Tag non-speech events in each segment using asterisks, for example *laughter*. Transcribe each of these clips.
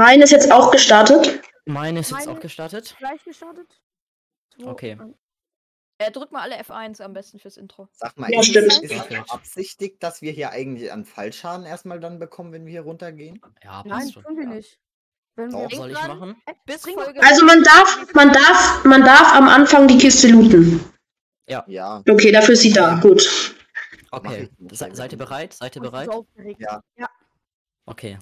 Meine ist jetzt auch gestartet. Meine ist jetzt Meine- auch gestartet. Gleich gestartet. Zwei, Okay. eins. Äh, drück mal alle F1 am besten fürs Intro. Sag mal, Ja, ist, stimmt. ist Okay. beabsichtigt, dass wir hier eigentlich an Fallschaden erstmal dann bekommen, wenn wir hier runtergehen? Ja, passt Nein, schon. tun wir nicht. Wenn wir Doch. Soll ich machen? Folge. Also man darf, man darf, man darf am Anfang die Kiste looten. Ja. Okay, dafür ist sie da. Gut. Okay. Se seid ihr bereit? Seid ihr bereit? aufgeregt. Ja. Okay.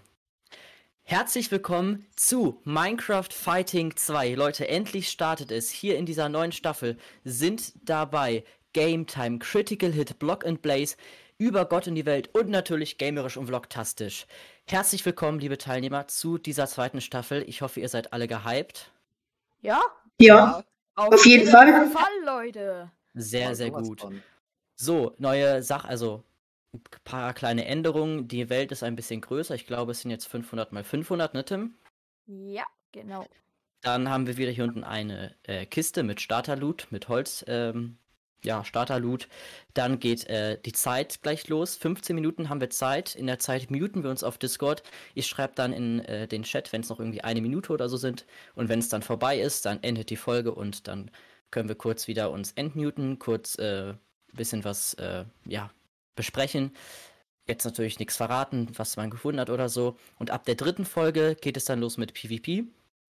Herzlich willkommen zu Minecraft Fighting 2. Leute, endlich startet es. Hier in dieser neuen Staffel sind dabei Game Time, Critical Hit, Block and Blaze, über Gott in die Welt und natürlich gamerisch und vlogtastisch. Herzlich willkommen, liebe Teilnehmer, zu dieser zweiten Staffel. Ich hoffe, ihr seid alle gehypt. Ja? Ja. Auf jeden Fall. Fall, Leute. Sehr, Ja, sehr gut. So, neue Sache, also ein paar kleine Änderungen. Die Welt ist ein bisschen größer. Ich glaube, es sind jetzt 500 mal 500, ne, Tim? Ja, genau. Dann haben wir wieder hier unten eine äh, Kiste mit Starter-Loot, mit Holz, ähm, ja, Starter-Loot. Dann geht äh, die Zeit gleich los. 15 Minuten haben wir Zeit. In der Zeit muten wir uns auf Discord. Ich schreibe dann in äh, den Chat, wenn es noch irgendwie eine Minute oder so sind. Und wenn es dann vorbei ist, dann endet die Folge und dann können wir kurz wieder uns entmuten, kurz äh, bisschen was, äh, ja, besprechen. Jetzt natürlich nichts verraten, was man gefunden hat oder so. Und ab der dritten Folge geht es dann los mit PvP.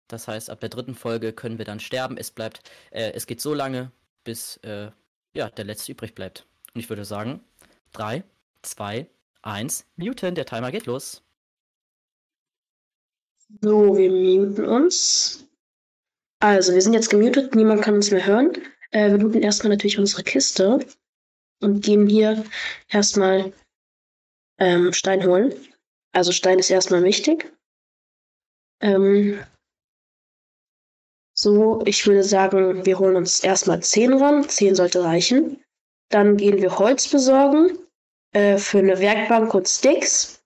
Das heißt, ab der dritten Folge können wir dann sterben. Es bleibt, äh, es geht so lange, bis äh, ja, der letzte übrig bleibt. Und ich würde sagen, 3, 2, 1, Mutant, der Timer geht los. So, wir muten uns. Also, wir sind jetzt gemutet, niemand kann uns mehr hören. Äh, wir looten erstmal natürlich unsere Kiste und gehen hier erstmal ähm, Stein holen. Also Stein ist erstmal wichtig. Ähm, so, ich würde sagen, wir holen uns erstmal 10 ran. 10 sollte reichen. Dann gehen wir Holz besorgen äh, für eine Werkbank und Sticks.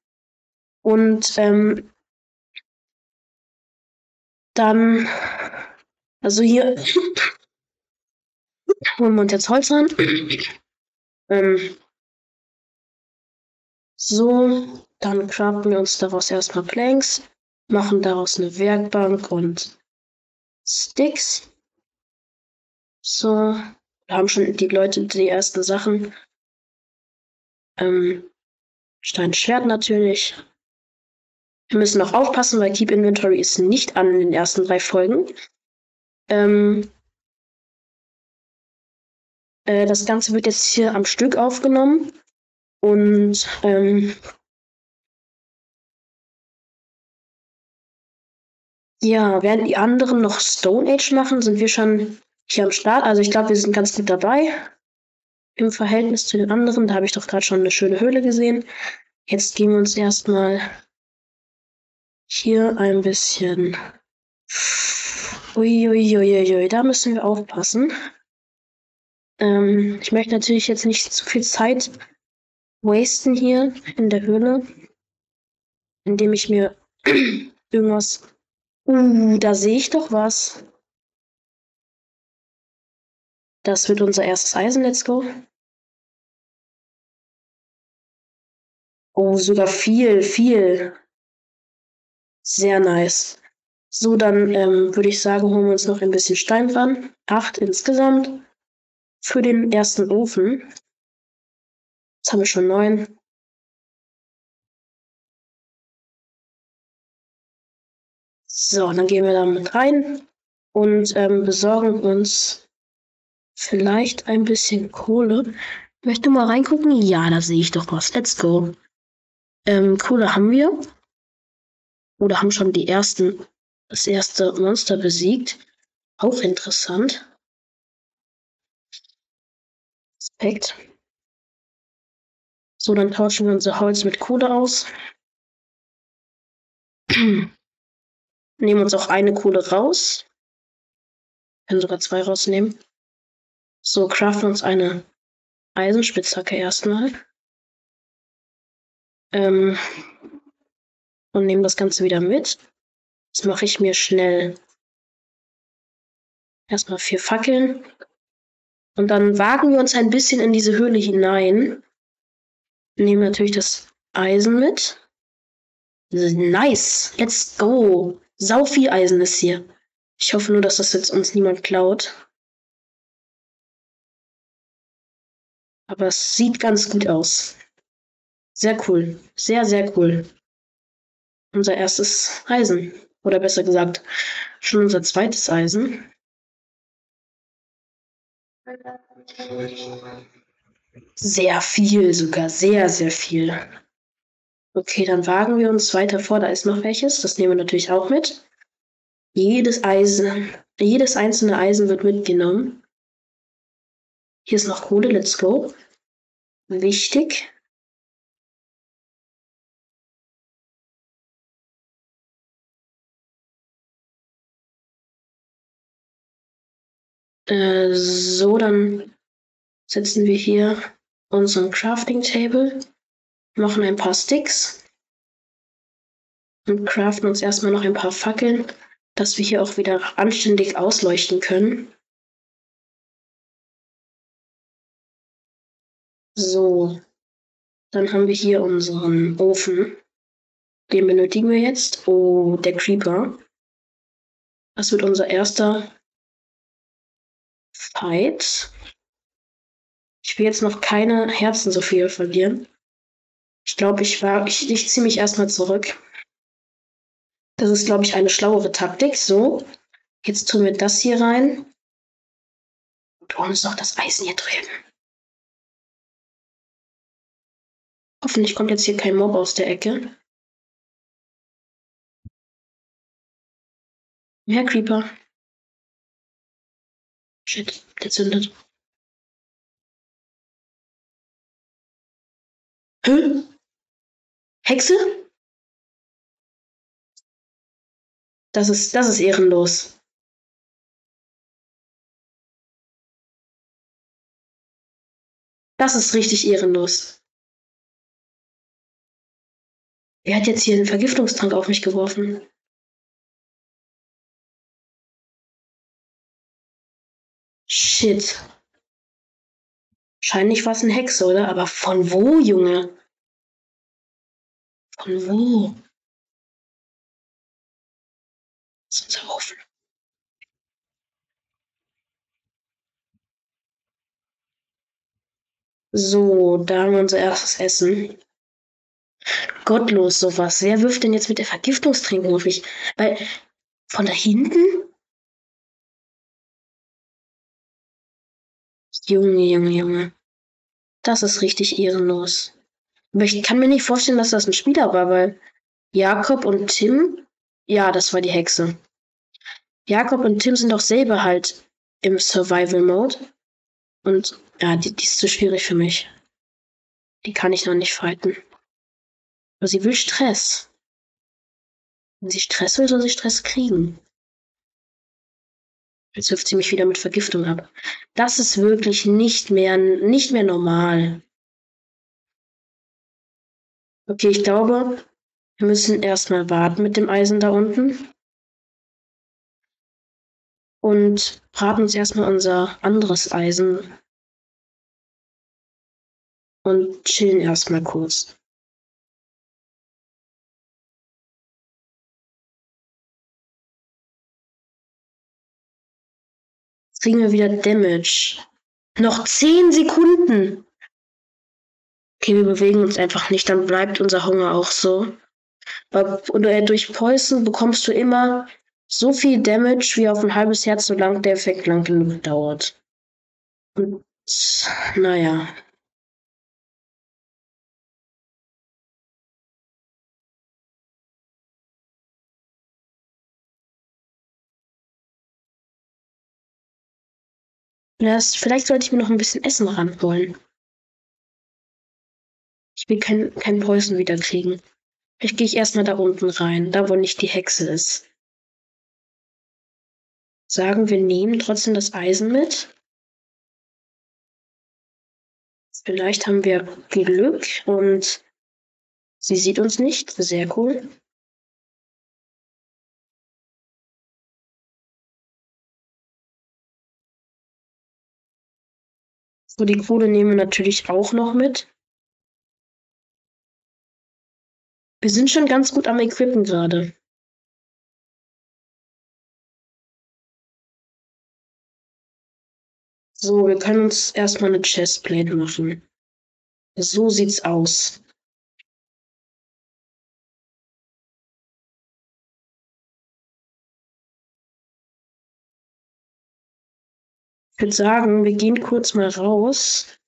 Und ähm, dann, also hier *laughs* holen wir uns jetzt Holz ran. Ähm, so, dann craften wir uns daraus erstmal Planks, machen daraus eine Werkbank und Sticks. So, da haben schon die Leute die ersten Sachen. Ähm, Steinschwert natürlich. Wir müssen noch aufpassen, weil Keep Inventory ist nicht an in den ersten drei Folgen. Ähm, äh, das Ganze wird jetzt hier am Stück aufgenommen. Und ähm, ja, während die anderen noch Stone Age machen, sind wir schon hier am Start. Also ich glaube, wir sind ganz gut dabei. Im Verhältnis zu den anderen. Da habe ich doch gerade schon eine schöne Höhle gesehen. Jetzt gehen wir uns erstmal hier ein bisschen. Uiuiuiui, da müssen wir aufpassen. Ähm, ich möchte natürlich jetzt nicht zu viel Zeit wasten hier in der Höhle, indem ich mir *clears throat* irgendwas. Uh, da sehe ich doch was. Das wird unser erstes Eisen. Let's go. Oh, sogar viel, viel. Sehr nice. So, dann ähm, würde ich sagen, holen wir uns noch ein bisschen Stein ran. Acht insgesamt. Für den ersten Ofen. Jetzt haben wir schon neun. So, dann gehen wir da mit rein und ähm, besorgen uns vielleicht ein bisschen Kohle. Möchte mal reingucken? Ja, da sehe ich doch was. Let's go. Ähm, Kohle haben wir. Oder haben schon die ersten, das erste Monster besiegt. Auch interessant. Respekt. So, dann tauschen wir unser Holz mit Kohle aus. *clears throat* Nehmen uns auch eine Kohle raus. Können sogar zwei rausnehmen. So, craften uns eine Eisenspitzhacke erstmal. Ähm, und nehmen das Ganze wieder mit. Jetzt mache ich mir schnell erstmal vier Fackeln. Und dann wagen wir uns ein bisschen in diese Höhle hinein. Nehmen natürlich das Eisen mit. Nice. Let's go. Sau viel Eisen ist hier. Ich hoffe nur, dass das jetzt uns niemand klaut. Aber es sieht ganz gut aus. Sehr cool. Sehr, sehr cool. Unser erstes Eisen. Oder besser gesagt, schon unser zweites Eisen. Sehr viel sogar. Sehr, sehr viel. Okay, dann wagen wir uns weiter vor. Da ist noch welches. Das nehmen wir natürlich auch mit. Jedes Eisen, jedes einzelne Eisen wird mitgenommen. Hier ist noch Kohle. Let's go. Wichtig. Äh, so, dann setzen wir hier unseren Crafting Table, machen ein paar Sticks und craften uns erstmal noch ein paar Fackeln, dass wir hier auch wieder anständig ausleuchten können. So, dann haben wir hier unseren Ofen. Den benötigen wir jetzt. Oh, der Creeper. Das wird unser erster Fight. Ich will jetzt noch keine Herzen so viel verlieren. Ich glaube, ich war, ich, ich ziehe mich erstmal zurück. Das ist, glaube ich, eine schlauere Taktik. So, jetzt tun wir das hier rein. Und holen uns noch das Eisen hier drüben. Hoffentlich kommt jetzt hier kein Mob aus der Ecke. Mehr Creeper. Shit, der zündet. Hä? Hexe? Das ist, das ist ehrenlos. Das ist richtig ehrenlos. Wer hat jetzt hier einen Vergiftungstrank auf mich geworfen? Shit. Wahrscheinlich war es eine Hexe, oder? Aber von wo, Junge? Von wo? Das ist unser Ofen. So, da haben wir unser erstes Essen. Gottlos sowas. Wer wirft denn jetzt mit der Vergiftungstrinkung auf mich? Weil von da hinten? Junge, Junge, Junge. Das ist richtig ehrenlos. Aber ich kann mir nicht vorstellen, dass das ein Spieler war, weil Jakob und Tim, ja, das war die Hexe. Jakob und Tim sind doch selber halt im Survival-Mode. Und ja, die, die ist zu schwierig für mich. Die kann ich noch nicht fighten. Aber sie will Stress. Wenn sie Stress will, soll sie Stress kriegen. Jetzt wirft sie mich wieder mit Vergiftung ab. Das ist wirklich nicht mehr, nicht mehr normal. Okay, ich glaube, wir müssen erstmal warten mit dem Eisen da unten. Und braten uns erstmal unser anderes Eisen. Und chillen erstmal kurz. Kriegen wir wieder Damage. Noch 10 Sekunden. Okay, wir bewegen uns einfach nicht, dann bleibt unser Hunger auch so. Und äh, durch Poison bekommst du immer so viel Damage, wie auf ein halbes Herz, solange der Effekt lang genug dauert. Und naja. Das, vielleicht sollte ich mir noch ein bisschen Essen ranholen. Ich will kein, kein Preußen wieder kriegen. Vielleicht gehe ich erstmal da unten rein, da wo nicht die Hexe ist. Sagen wir nehmen trotzdem das Eisen mit. Vielleicht haben wir Glück und sie sieht uns nicht. Sehr cool. So, die Kohle nehmen wir natürlich auch noch mit. Wir sind schon ganz gut am Equippen gerade. So, wir können uns erstmal eine Chestplate machen. So sieht's aus. Würde sagen, wir gehen kurz mal raus.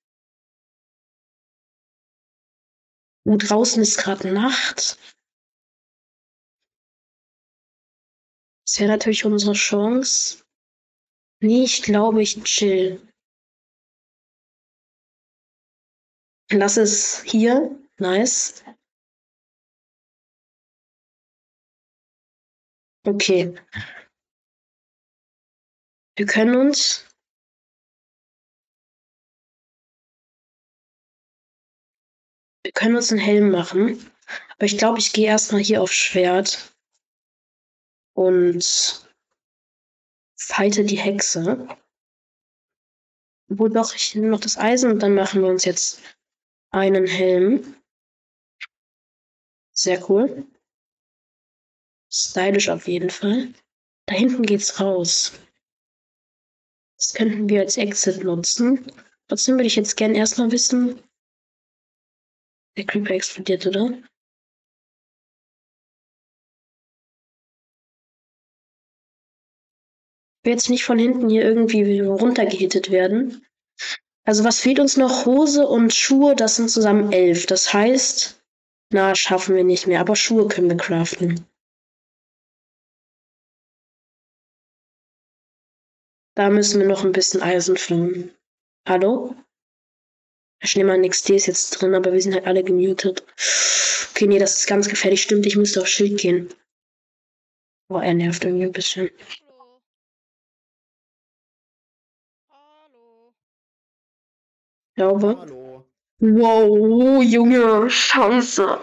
Und draußen ist gerade Nacht. Das wäre natürlich unsere Chance. Nee, ich glaube, ich chill. Lass es hier. Nice. Okay. Wir können uns Wir können uns einen Helm machen. Aber ich glaube, ich gehe erstmal hier auf Schwert. Und fighte die Hexe. Wo doch, ich nehme noch das Eisen und dann machen wir uns jetzt einen Helm. Sehr cool. Stylisch auf jeden Fall. Da hinten geht's raus. Das könnten wir als Exit nutzen. Trotzdem würde ich jetzt gern erstmal wissen. Der Creeper explodiert, oder? will jetzt nicht von hinten hier irgendwie runtergehittet werden. Also was fehlt uns noch? Hose und Schuhe, das sind zusammen elf. Das heißt, na, schaffen wir nicht mehr, aber Schuhe können wir craften. Da müssen wir noch ein bisschen Eisen finden. Hallo? Schneemann XD ist jetzt drin, aber wir sind halt alle gemutet. Okay, nee, das ist ganz gefährlich. Stimmt, ich müsste auf Schild gehen. Boah, er nervt irgendwie ein bisschen. Hallo. Hallo. Glaube. Hallo. Wow, Junge, Chance.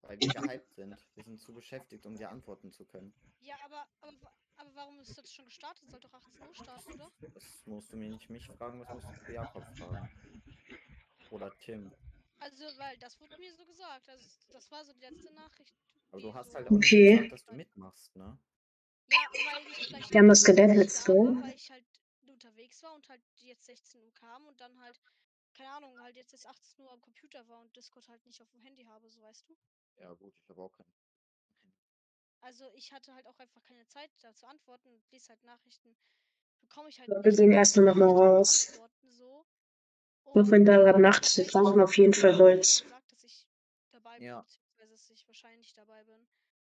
Weil wir gehypt sind. Wir sind zu beschäftigt, um dir antworten zu können. Ja, aber, aber, aber warum ist das schon gestartet? Soll doch 18 Uhr starten, oder? Das musst du mir nicht mich fragen, das musst du Jakob fragen. Oder Tim. Also, weil das wurde mir so gesagt. Also, das war so die letzte Nachricht. Aber du hast halt auch Okay. nicht gesagt, dass du mitmachst, ne? Ja, weil ich vielleicht. Wir haben das Skelett, nicht let's go. war, Weil ich halt unterwegs war und halt jetzt 16 Uhr kam und dann halt, keine Ahnung, halt jetzt ist 18 Uhr am Computer war und Discord halt nicht auf dem Handy habe, so weißt du. Ja gut, ich habe auch keinen. Also ich hatte halt auch einfach keine Zeit da zu antworten und lese halt Nachrichten. Bekomme ich halt. Wir so erstmal noch mal richtig raus. Antworten so. Auch wenn da gerade Nacht ist, wir brauchen auf jeden Fall Holz. gesagt, dass ich dabei bin, Ja. beziehungsweise dass ich wahrscheinlich dabei bin.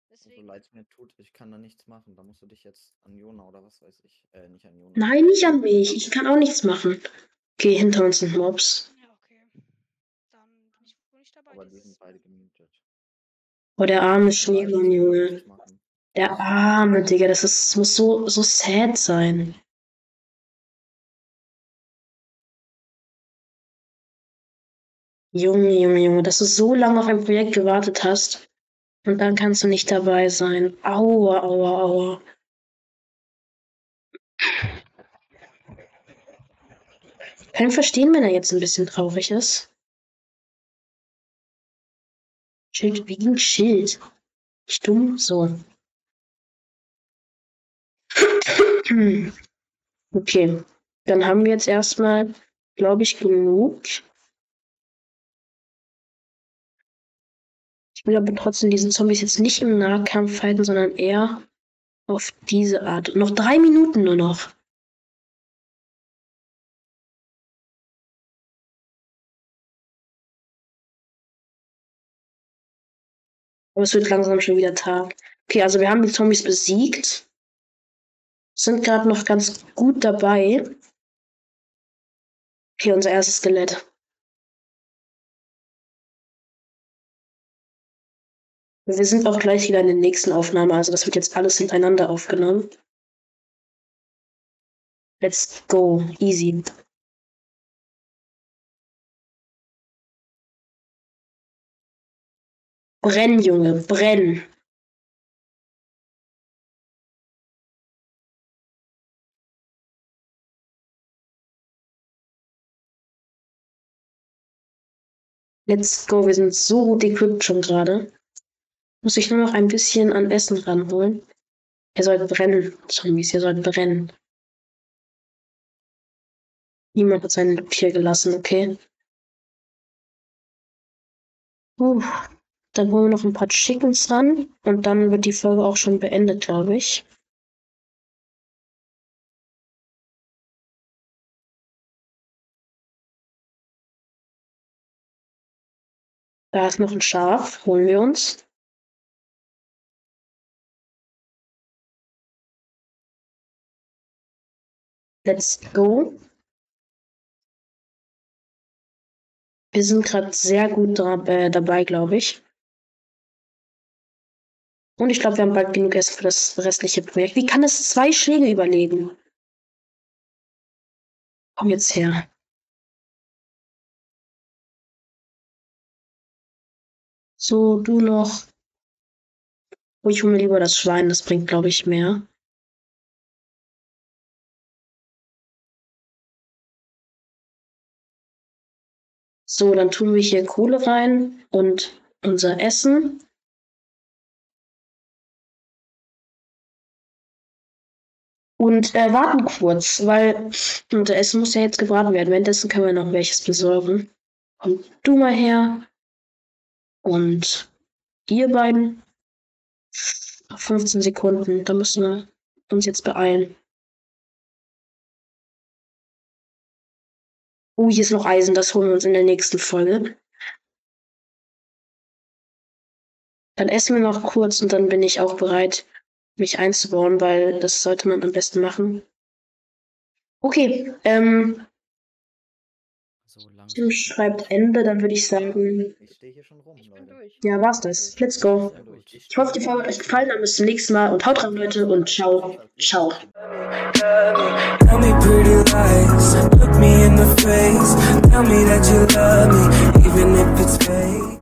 So Deswegen. leid es mir tut, ich kann da nichts machen. Da musst du dich jetzt an Jona oder was weiß ich. Äh, nicht an Jona. Nein, nicht an mich. Ich kann auch nichts machen. Okay, hinter uns sind Mobs. Ja, okay. Dann bin ich wohl nicht dabei. Aber die dieses sind beide Mal. gemutet. Oh, der arme ich Schneemann, Junge. Der arme, Digga. Das ist, muss so, so sad sein. Junge, Junge, Junge, dass du so lange auf ein Projekt gewartet hast und dann kannst du nicht dabei sein. Aua, aua, aua. Ich kann verstehen, wenn er jetzt ein bisschen traurig ist. Schild, wie ging Schild? Stumm, so. Okay, dann haben wir jetzt erstmal, glaube ich, genug. Ich will aber trotzdem diesen Zombies jetzt nicht im Nahkampf fighten, sondern eher auf diese Art. Noch drei Minuten nur noch. Aber es wird langsam schon wieder Tag. Okay, also wir haben die Zombies besiegt. Sind gerade noch ganz gut dabei. Okay, unser erstes Skelett. Wir sind auch gleich wieder in der nächsten Aufnahme, also das wird jetzt alles hintereinander aufgenommen. Let's go. Easy. Brenn, Junge, brenn. Let's go, wir sind so gut equipped schon gerade. Muss ich nur noch ein bisschen an Essen ranholen. Er soll brennen, Zombies, er soll brennen. Niemand hat seinen hier gelassen, okay? Uh, dann holen wir noch ein paar Chickens ran und dann wird die Folge auch schon beendet, glaube ich. Da ist noch ein Schaf, holen wir uns. Let's go. Wir sind gerade sehr gut dra- äh, dabei, glaube ich. Und ich glaube, wir haben bald genug Essen für das restliche Projekt. Wie kann es zwei Schläge überleben? Komm jetzt her. So, du noch. Oh, ich hole mir lieber das Schwein, das bringt, glaube ich, mehr. So, dann tun wir hier Kohle rein und unser Essen. Und äh, warten kurz, weil Essen muss ja jetzt gebraten werden. Währenddessen können wir noch welches besorgen. Kommt du mal her. Und ihr beiden. 15 Sekunden. Da müssen wir uns jetzt beeilen. Oh, hier ist noch Eisen. Das holen wir uns in der nächsten Folge. Dann essen wir noch kurz und dann bin ich auch bereit, mich einzubauen, weil das sollte man am besten machen. Okay, ähm, so Tim schreibt Ende, dann würde ich sagen. Ich stehe hier schon rum, Leute. Ja, war's das. Let's go. Ich hoffe, die Folge hat euch gefallen. Dann bis zum nächsten Mal und haut rein, Leute, und ciao. Ciao. Tell me pretty lies, look me in the face, tell me that you love me, even if it's fake.